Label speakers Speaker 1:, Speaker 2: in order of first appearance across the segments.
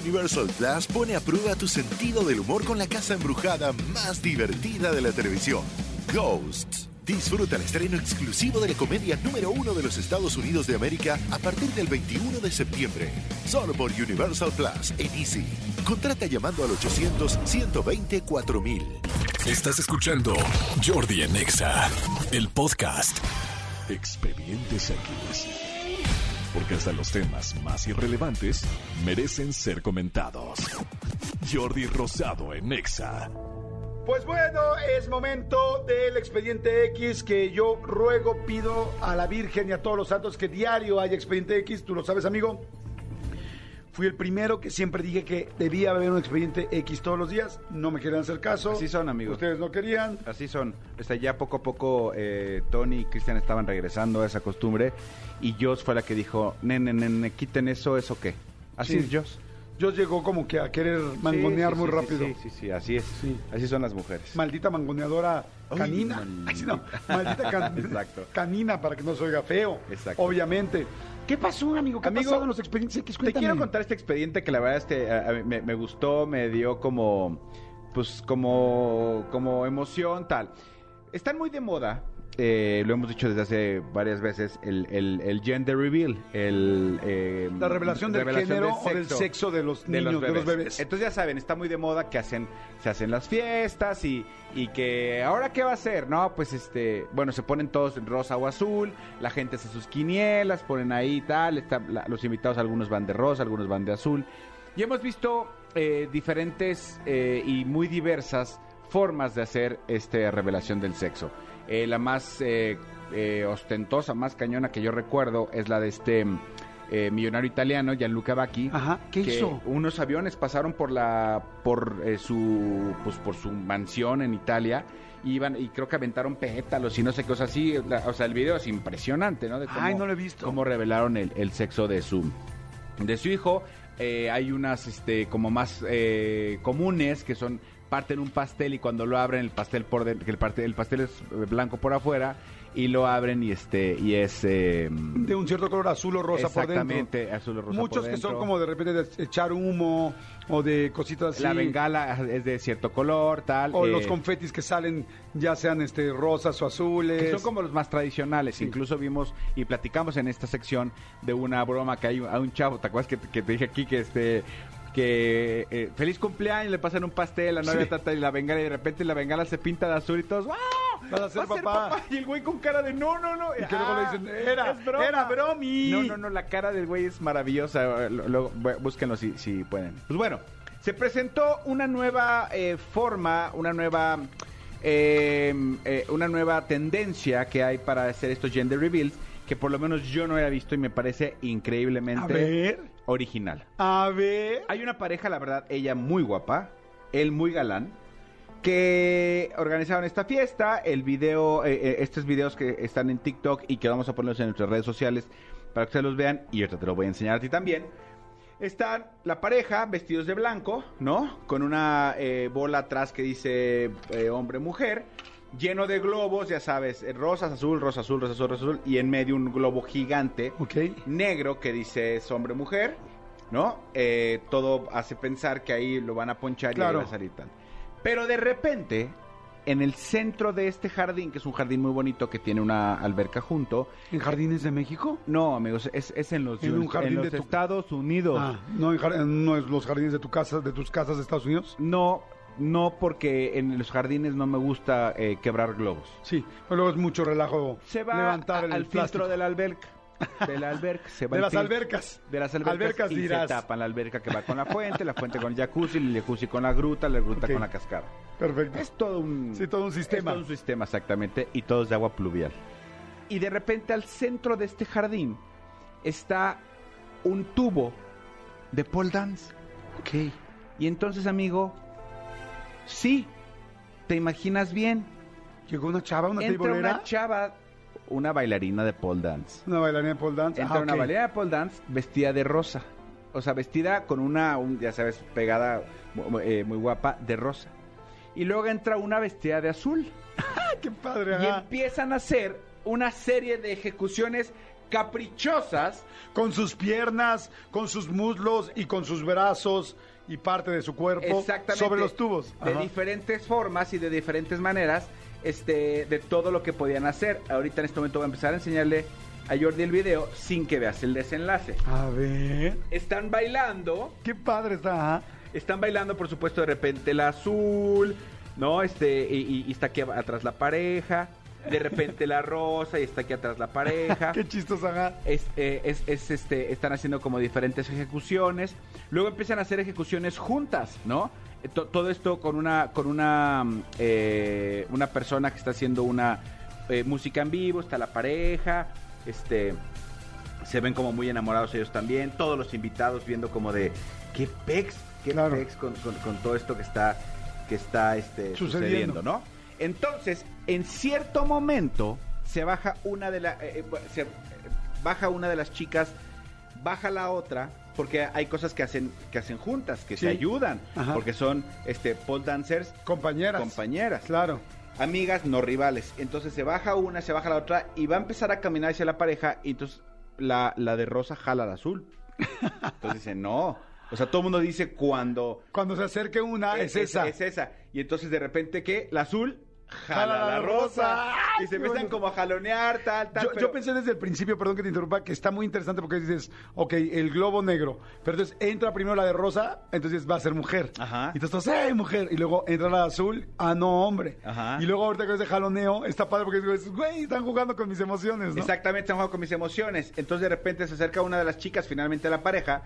Speaker 1: Universal Plus pone a prueba tu sentido del humor con la casa embrujada más divertida de la televisión, Ghosts. Disfruta el estreno exclusivo de la comedia número uno de los Estados Unidos de América a partir del 21 de septiembre. Solo por Universal Plus en Easy. Contrata llamando al 800-120-4000.
Speaker 2: Estás escuchando Jordi en Exa, el podcast. Expedientes X. Porque hasta los temas más irrelevantes merecen ser comentados. Jordi Rosado en Exa.
Speaker 3: Pues bueno, es momento del expediente X que yo ruego, pido a la Virgen y a todos los santos que diario haya expediente X. Tú lo sabes, amigo. Fui el primero que siempre dije que debía haber un expediente X todos los días. No me querían hacer caso.
Speaker 4: Así son, amigos.
Speaker 3: Ustedes no querían.
Speaker 4: Así son. Ya poco a poco eh, Tony y Cristian estaban regresando a esa costumbre y Joss fue la que dijo, nene, nene, quiten eso, ¿eso qué? Así
Speaker 3: Sí.
Speaker 4: es Joss.
Speaker 3: Yo llegó como que a querer mangonear
Speaker 4: Sí, sí,
Speaker 3: muy rápido.
Speaker 4: Sí, sí, sí, así es.
Speaker 3: Sí.
Speaker 4: Así son las mujeres.
Speaker 3: Maldita mangoneadora canina.
Speaker 4: maldita.
Speaker 3: Ay, no, maldita can-
Speaker 4: Exacto.
Speaker 3: canina para que no se oiga feo.
Speaker 4: Exacto.
Speaker 3: Obviamente. ¿Qué pasó, amigo? ¿Qué
Speaker 4: Amigo,
Speaker 3: pasó en los expedientes X?
Speaker 4: Te
Speaker 3: Cuéntame.
Speaker 4: quiero contar este expediente que la verdad este, a- a mí me, me gustó, me dio como, pues como, como emoción, tal. Están muy de moda, eh, lo hemos dicho desde hace varias veces, el, el- el gender reveal, el... eh,
Speaker 3: La revelación del género o del sexo de los niños, de los bebés.
Speaker 4: Entonces ya saben, está muy de moda que hacen, se hacen las fiestas y, y que ahora qué va a hacer, ¿no? Pues este, bueno, se ponen todos en rosa o azul, la gente hace sus quinielas, ponen ahí y tal, está- la- los invitados algunos van de rosa, algunos van de azul. Y hemos visto eh, diferentes eh, y muy diversas formas de hacer esta revelación del sexo. Eh, la más eh, eh, ostentosa, más cañona que yo recuerdo es la de este millonario italiano, Gianluca Vacchi.
Speaker 3: Ajá, ¿qué
Speaker 4: que
Speaker 3: hizo?
Speaker 4: Unos aviones pasaron por la por eh, su pues por su mansión en Italia. Iban y creo que aventaron pétalos y no sé qué, o sea, la- o sea, el video es impresionante, ¿no? De
Speaker 3: Ay, no lo he visto.
Speaker 4: Cómo revelaron el, el sexo de su de su hijo. Eh, hay unas este como más eh, comunes que son parten un pastel y cuando lo abren el pastel por que el pastel, el pastel es eh, blanco por afuera y lo abren y este y es eh,
Speaker 3: De un cierto color azul o rosa por dentro.
Speaker 4: exactamente azul o rosa
Speaker 3: Muchos
Speaker 4: por
Speaker 3: que son como de repente de echar humo o de cositas así.
Speaker 4: la bengala es de cierto color tal
Speaker 3: O
Speaker 4: eh,
Speaker 3: los confetis que salen, ya sean este rosas o azules.
Speaker 4: que son como los más tradicionales.
Speaker 3: Sí.
Speaker 4: Incluso vimos y platicamos en esta sección de una broma que hay a un chavo, ¿te acuerdas que, que te dije aquí que este que eh, feliz cumpleaños, le pasan un pastel, la novia
Speaker 3: Sí.
Speaker 4: trata y la bengala y de repente la bengala se pinta de azul y todos ¡wow!
Speaker 3: Vas a ser
Speaker 4: ¡Va
Speaker 3: papá!
Speaker 4: Y el güey con cara de no, no, no.
Speaker 3: Y que luego le
Speaker 4: Ah,
Speaker 3: dicen, "Era-
Speaker 4: es broma".
Speaker 3: era bromi.
Speaker 4: No, no, no, la cara del güey es maravillosa. eh, Luego, búsquenlo si, si pueden. Pues bueno, se presentó una nueva eh, forma, una nueva eh, eh, una nueva tendencia que hay para hacer estos gender reveals que por lo menos yo no había visto y me parece increíblemente
Speaker 3: A ver,
Speaker 4: original.
Speaker 3: a ver.
Speaker 4: Hay una pareja, la verdad, ella muy guapa, él muy galán, que organizaron esta fiesta, el video, eh, eh, estos videos que están en TikTok y que vamos a ponerlos en nuestras redes sociales para que ustedes los vean y ahorita te lo voy a enseñar a ti también. Están la pareja vestidos de blanco, ¿no? Con una eh, bola atrás que dice eh, hombre-mujer, lleno de globos, ya sabes, eh, rosas, azul, rosa, azul, rosa, azul, rosa, azul, y en medio un globo gigante negro que dice es hombre-mujer, ¿no? Eh, todo hace pensar que ahí lo van a ponchar
Speaker 3: Claro.
Speaker 4: y ahí va a salir tal. Pero de repente, en el centro de este jardín, que es un jardín muy bonito que tiene una alberca junto,
Speaker 3: ¿En Jardines de México?
Speaker 4: no, amigos, es, es en los,
Speaker 3: En un
Speaker 4: en
Speaker 3: jardín
Speaker 4: los
Speaker 3: de tu-
Speaker 4: Estados Unidos.
Speaker 3: Ah, no, en no es los jardines de tu casa, de tus casas de Estados Unidos.
Speaker 4: No, no porque en los jardines no me gusta eh, quebrar globos.
Speaker 3: Sí, pero luego es mucho relajo
Speaker 4: Se va
Speaker 3: levantar
Speaker 4: a-
Speaker 3: el
Speaker 4: al
Speaker 3: plástico.
Speaker 4: filtro de la alberca. De la alberca. Se va
Speaker 3: De las
Speaker 4: filtro.
Speaker 3: albercas.
Speaker 4: De las albercas,
Speaker 3: Albercas
Speaker 4: y
Speaker 3: dirás.
Speaker 4: se tapan la alberca que va con la fuente, la fuente con el jacuzzi, el jacuzzi con la gruta, la gruta con la cascada.
Speaker 3: Perfecto.
Speaker 4: Es todo un...
Speaker 3: Sí, todo un sistema.
Speaker 4: Es todo un sistema, exactamente, y todo es de agua pluvial. Y de repente al centro de este jardín está un tubo de pole dance.
Speaker 3: Ok.
Speaker 4: Y entonces, amigo, sí, te imaginas bien.
Speaker 3: Llegó una chava, una
Speaker 4: Entra una chava, una bailarina de pole dance.
Speaker 3: Una bailarina de pole dance.
Speaker 4: Entra
Speaker 3: Ah,
Speaker 4: una
Speaker 3: ok.
Speaker 4: bailarina de pole dance vestida de rosa. O sea, vestida con una, un- ya sabes, pegada mu- eh, muy guapa de rosa. Y luego entra una vestida de azul.
Speaker 3: Qué padre,
Speaker 4: Y
Speaker 3: ajá.
Speaker 4: empiezan a hacer una serie de ejecuciones caprichosas
Speaker 3: Con sus piernas, con sus muslos y con sus brazos y parte de su cuerpo sobre los tubos.
Speaker 4: De
Speaker 3: Ajá.
Speaker 4: diferentes formas y de diferentes maneras, este, de todo lo que podían hacer. Ahorita en este momento voy a empezar a enseñarle a Jordi el video sin que veas el desenlace.
Speaker 3: A ver.
Speaker 4: Están bailando,
Speaker 3: Qué padre está.
Speaker 4: están bailando, por supuesto, de repente el azul, ¿no? Este, y, y- y está aquí atrás la pareja. De repente la rosa y está aquí atrás la pareja.
Speaker 3: Qué chistosa.
Speaker 4: es, eh, es- es, este, están haciendo como diferentes ejecuciones. Luego empiezan a hacer ejecuciones juntas, ¿no? Eh, to- todo esto con una, con una, mm, eh, una persona que está haciendo una eh, música en vivo, está la pareja, este, se ven como muy enamorados ellos también, todos los invitados viendo como de qué pex, qué
Speaker 3: Claro.
Speaker 4: pex con, con- con todo esto que está, que está este,
Speaker 3: Sucediendo.
Speaker 4: sucediendo, ¿no? Entonces, en cierto momento se baja una de las se eh, baja una de las chicas, baja la otra porque hay cosas que hacen que hacen juntas, que
Speaker 3: Sí.
Speaker 4: se ayudan,
Speaker 3: Ajá.
Speaker 4: porque son este pole dancers,
Speaker 3: Compañeras.
Speaker 4: compañeras,
Speaker 3: Claro.
Speaker 4: amigas, no rivales. Entonces se baja una, se baja la otra y va a empezar a caminar hacia la pareja y entonces la, la de rosa jala la azul. Entonces dice, no. O sea, todo el mundo dice cuando
Speaker 3: Cuando se acerque una, es, esa.
Speaker 4: es esa. Y entonces de repente, ¿qué? La azul
Speaker 3: Jala
Speaker 4: jala,
Speaker 3: la rosa.
Speaker 4: rosa.
Speaker 3: ¡Ay,
Speaker 4: Y se empiezan
Speaker 3: bueno!
Speaker 4: como a jalonear, tal, tal.
Speaker 3: Yo,
Speaker 4: pero-
Speaker 3: yo pensé desde el principio, perdón que te interrumpa, que está muy interesante porque dices, ok, el globo negro, pero entonces entra primero la de rosa, entonces va a ser mujer.
Speaker 4: Ajá.
Speaker 3: Y entonces, ¡eh, mujer! Y luego entra la de azul, ah, no, hombre.
Speaker 4: Ajá.
Speaker 3: Y luego ahorita que ese jaloneo, está padre porque dices, güey, están jugando con mis emociones, ¿no?
Speaker 4: Exactamente, están jugando con mis emociones. Entonces de repente se acerca una de las chicas finalmente a la pareja.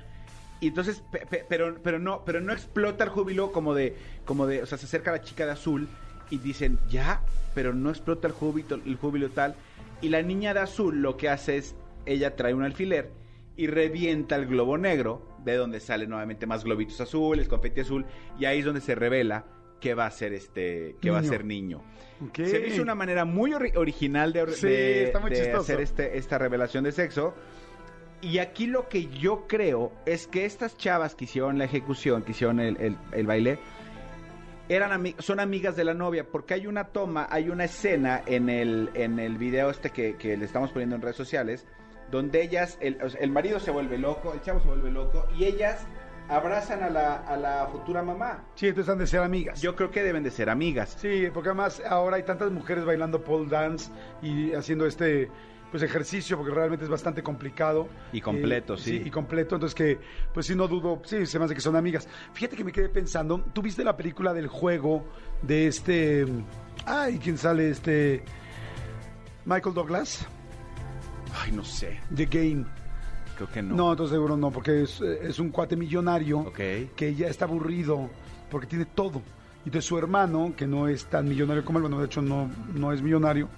Speaker 4: Y entonces, pe- pe- pero, pero no, pero no explota el júbilo como de, como de, o sea, se acerca la chica de azul y dicen, ya, pero no explota el júbilo, el júbilo tal. Y la niña de azul lo que hace es, ella trae un alfiler y revienta el globo negro, de donde salen nuevamente más globitos azules, confeti azul, y ahí es donde se revela que va a ser este, que va a
Speaker 3: Niño.
Speaker 4: ser niño. Se hizo una manera muy ori- original de,
Speaker 3: Sí,
Speaker 4: hacer este, esta revelación de sexo. Y aquí lo que yo creo es que estas chavas que hicieron la ejecución, que hicieron el, el- el baile, eran ami- son amigas de la novia, porque hay una toma, hay una escena en el, en el video este que, que le estamos poniendo en redes sociales, donde ellas, el, el marido se vuelve loco, el chavo se vuelve loco, y ellas abrazan a la, a la futura mamá.
Speaker 3: Sí, entonces han de ser amigas.
Speaker 4: Yo creo que deben de ser amigas.
Speaker 3: Sí, porque además ahora hay tantas mujeres bailando pole dance y haciendo este pues ejercicio porque realmente es bastante complicado
Speaker 4: Y completo,
Speaker 3: Eh,
Speaker 4: sí.
Speaker 3: y completo entonces que pues sí no dudo sí se me hace que son amigas fíjate que me quedé pensando tú viste la película del juego de este ay quién sale este Michael Douglas
Speaker 4: Ay, no sé,
Speaker 3: The Game
Speaker 4: creo que no.
Speaker 3: no, entonces seguro no porque es, es un cuate millonario
Speaker 4: Ok.
Speaker 3: que ya está aburrido porque tiene todo. Y de su hermano, que no es tan millonario como él, bueno, de hecho no, no es millonario,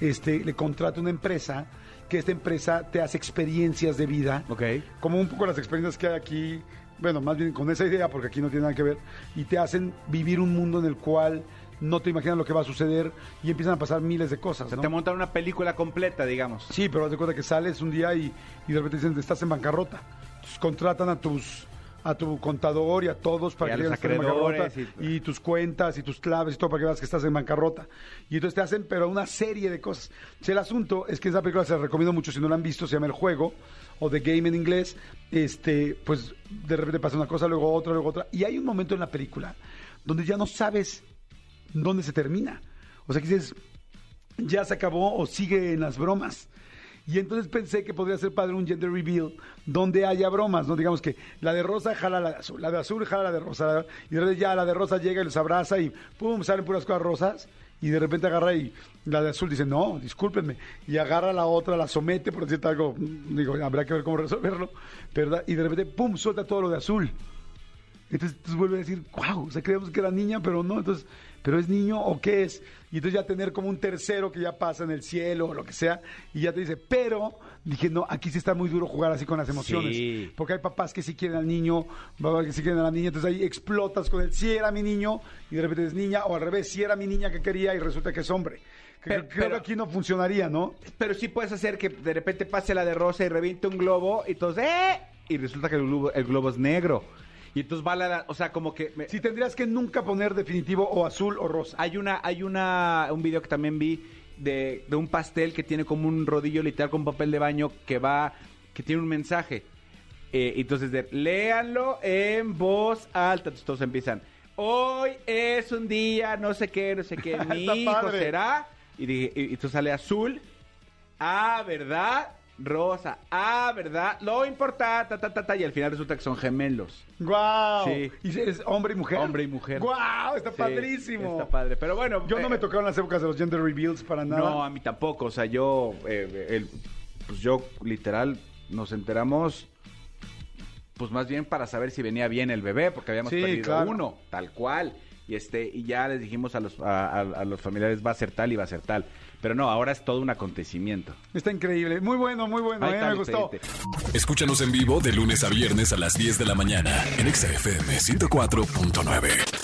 Speaker 3: este, le contrata una empresa, que esta empresa te hace experiencias de vida,
Speaker 4: Ok.
Speaker 3: como un poco las experiencias que hay aquí, bueno, más bien con esa idea, porque aquí no tiene nada que ver, y te hacen vivir un mundo en el cual no te imaginas lo que va a suceder y empiezan a pasar miles de cosas.
Speaker 4: O sea,
Speaker 3: ¿no?
Speaker 4: te montan una película completa, digamos.
Speaker 3: Sí, pero haz de cuenta que sales un día y, y de repente dicen, estás en bancarrota. Entonces contratan a tus a tu contador y a todos para
Speaker 4: Y
Speaker 3: que
Speaker 4: los
Speaker 3: digan que en bancarrota
Speaker 4: y-
Speaker 3: y... tus cuentas y tus claves y todo para que veas que estás en bancarrota. Y entonces te hacen, pero una serie de cosas. Si el asunto es que esa película se la recomiendo mucho si no la han visto, se llama El Juego o The Game en inglés. Este, pues de repente pasa una cosa, luego otra, luego otra. Y hay un momento en la película donde ya no sabes dónde se termina. O sea, que dices, ya se acabó o sigue en las bromas. Y entonces pensé que podría ser padre un gender reveal donde haya bromas, ¿no? Digamos que la de rosa jala la de azul, la de azul jala la de rosa, y de repente ya la de rosa llega y los abraza y pum, salen puras cosas rosas, y de repente agarra y la de azul dice, no, discúlpenme, y agarra la otra, la somete, por decirte algo, digo, habrá que ver cómo resolverlo, ¿verdad? Y de repente, pum, suelta todo lo de azul. Entonces, entonces vuelve a decir, wow, o sea, creíamos que era niña, pero no, entonces, ¿pero es niño o qué es? Y entonces ya tener como un tercero que ya pasa en el cielo o lo que sea, y ya te dice, pero, dije, no, aquí sí está muy duro jugar así con las emociones.
Speaker 4: Sí.
Speaker 3: Porque hay papás que sí quieren al niño, papás que sí quieren a la niña, entonces ahí explotas con el, sí era mi niño, y de repente es niña, o al revés, sí era mi niña que quería y resulta que es hombre.
Speaker 4: Pero-
Speaker 3: creo
Speaker 4: pero-
Speaker 3: que aquí no funcionaría, ¿no?
Speaker 4: Pero sí puedes hacer que de repente pase la de rosa y reviente un globo y todos, ¡eh! Y resulta que el globo, el globo es negro. Y entonces va la, o sea, como que me-
Speaker 3: Si tendrías que nunca poner definitivo o azul o rosa.
Speaker 4: hay una, hay una, un video que también vi de, de un pastel que tiene como un rodillo literal con papel de baño que va, que tiene un mensaje. Eh, entonces, de, léanlo en voz alta. Entonces todos empiezan. Hoy es un día, no sé qué, no sé qué. Mi
Speaker 3: Está
Speaker 4: hijo
Speaker 3: padre.
Speaker 4: será. Y, dije- y, y entonces sale azul. Ah, ¿verdad? Rosa. Ah, ¿verdad? Lo importa, ta, ta, ta, ta. Y al final resulta que son gemelos.
Speaker 3: ¡Guau!
Speaker 4: Sí.
Speaker 3: ¿Y es hombre y mujer?
Speaker 4: Hombre y mujer.
Speaker 3: ¡Guau! Está
Speaker 4: Sí,
Speaker 3: padrísimo.
Speaker 4: Está padre. Pero bueno.
Speaker 3: Yo no
Speaker 4: eh,
Speaker 3: me tocaron las épocas de los gender reveals para nada.
Speaker 4: No, a mí tampoco. O sea, yo, eh, el- pues yo literal nos enteramos, pues más bien para saber si venía bien el bebé, porque habíamos
Speaker 3: Sí,
Speaker 4: perdido
Speaker 3: claro.
Speaker 4: uno, tal cual. Y este, y ya les dijimos a los, a, a- a los familiares va a ser tal y va a ser tal. Pero no, ahora es todo un acontecimiento.
Speaker 3: Está increíble. Muy bueno, muy bueno.
Speaker 4: Ahí
Speaker 3: eh,
Speaker 4: está
Speaker 3: me gustó.
Speaker 2: Escúchanos en vivo de lunes a viernes a las 10 de la mañana en Exa FM 104.9.